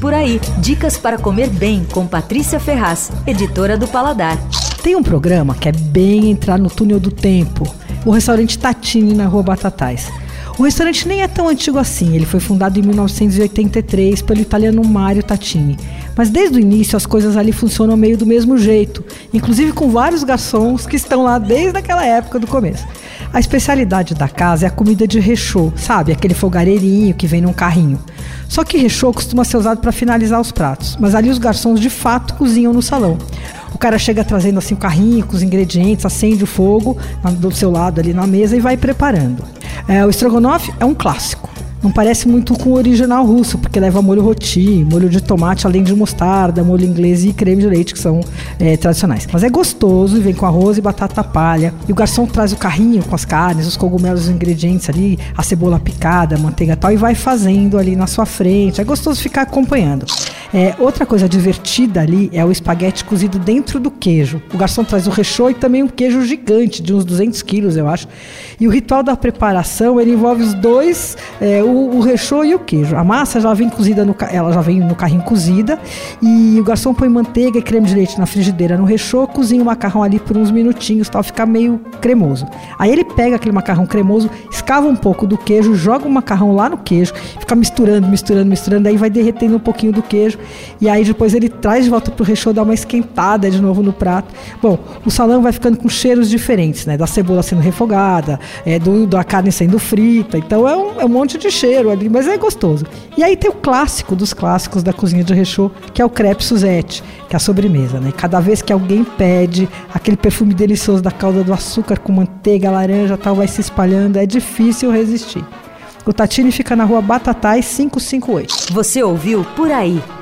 Por aí, dicas para comer bem com Patrícia Ferraz, editora do Paladar. Tem um programa que é bem entrar no túnel do tempo. O restaurante Tatini na Rua Batatais. O restaurante nem é tão antigo assim, ele foi fundado em 1983 pelo italiano Mario Tatini. Mas desde o início as coisas ali funcionam meio do mesmo jeito, inclusive com vários garçons que estão lá desde aquela época do começo. A especialidade da casa é a comida de rechô, sabe? Aquele fogareirinho que vem num carrinho. Só que rechô costuma ser usado para finalizar os pratos, mas ali os garçons de fato cozinham no salão. O cara chega trazendo assim o carrinho com os ingredientes, acende o fogo do seu lado ali na mesa e vai preparando. É, o estrogonofe é um clássico. Não parece muito com o original russo, porque leva molho roti, molho de tomate, além de mostarda, molho inglês e creme de leite, que são é, tradicionais. Mas é gostoso e vem com arroz e batata palha. E o garçom traz o carrinho com as carnes, os cogumelos, os ingredientes ali, a cebola picada, a manteiga e tal, e vai fazendo ali na sua frente. É gostoso ficar acompanhando. É, outra coisa divertida ali é o espaguete cozido dentro do queijo. O garçom traz o recheio e também um queijo gigante, de uns 200 quilos, eu acho. E o ritual da preparação, ele envolve os dois, é, o, o recheio e o queijo. A massa já vem cozida, no, ela já vem no carrinho cozida e o garçom põe manteiga e creme de leite na frigideira no recheio, cozinha o macarrão ali por uns minutinhos, tal, fica meio cremoso. Aí ele pega aquele macarrão cremoso, escava um pouco do queijo, joga o macarrão lá no queijo, fica misturando, misturando, misturando, aí vai derretendo um pouquinho do queijo e aí depois ele traz de volta pro recheio, dá uma esquentada de novo no prato. Bom, o salão vai ficando com cheiros diferentes, né? Da cebola sendo refogada, é, do, da carne sendo frita. Então é um, é um monte de cheiro ali, mas é gostoso. E aí tem o clássico dos clássicos da cozinha de recheio, que é o crepe Suzette, que é a sobremesa, né? Cada vez que alguém pede, aquele perfume delicioso da calda do açúcar com manteiga, laranja tal, vai se espalhando, é difícil resistir. O Tatini fica na rua Batatais 558. Você ouviu Por Aí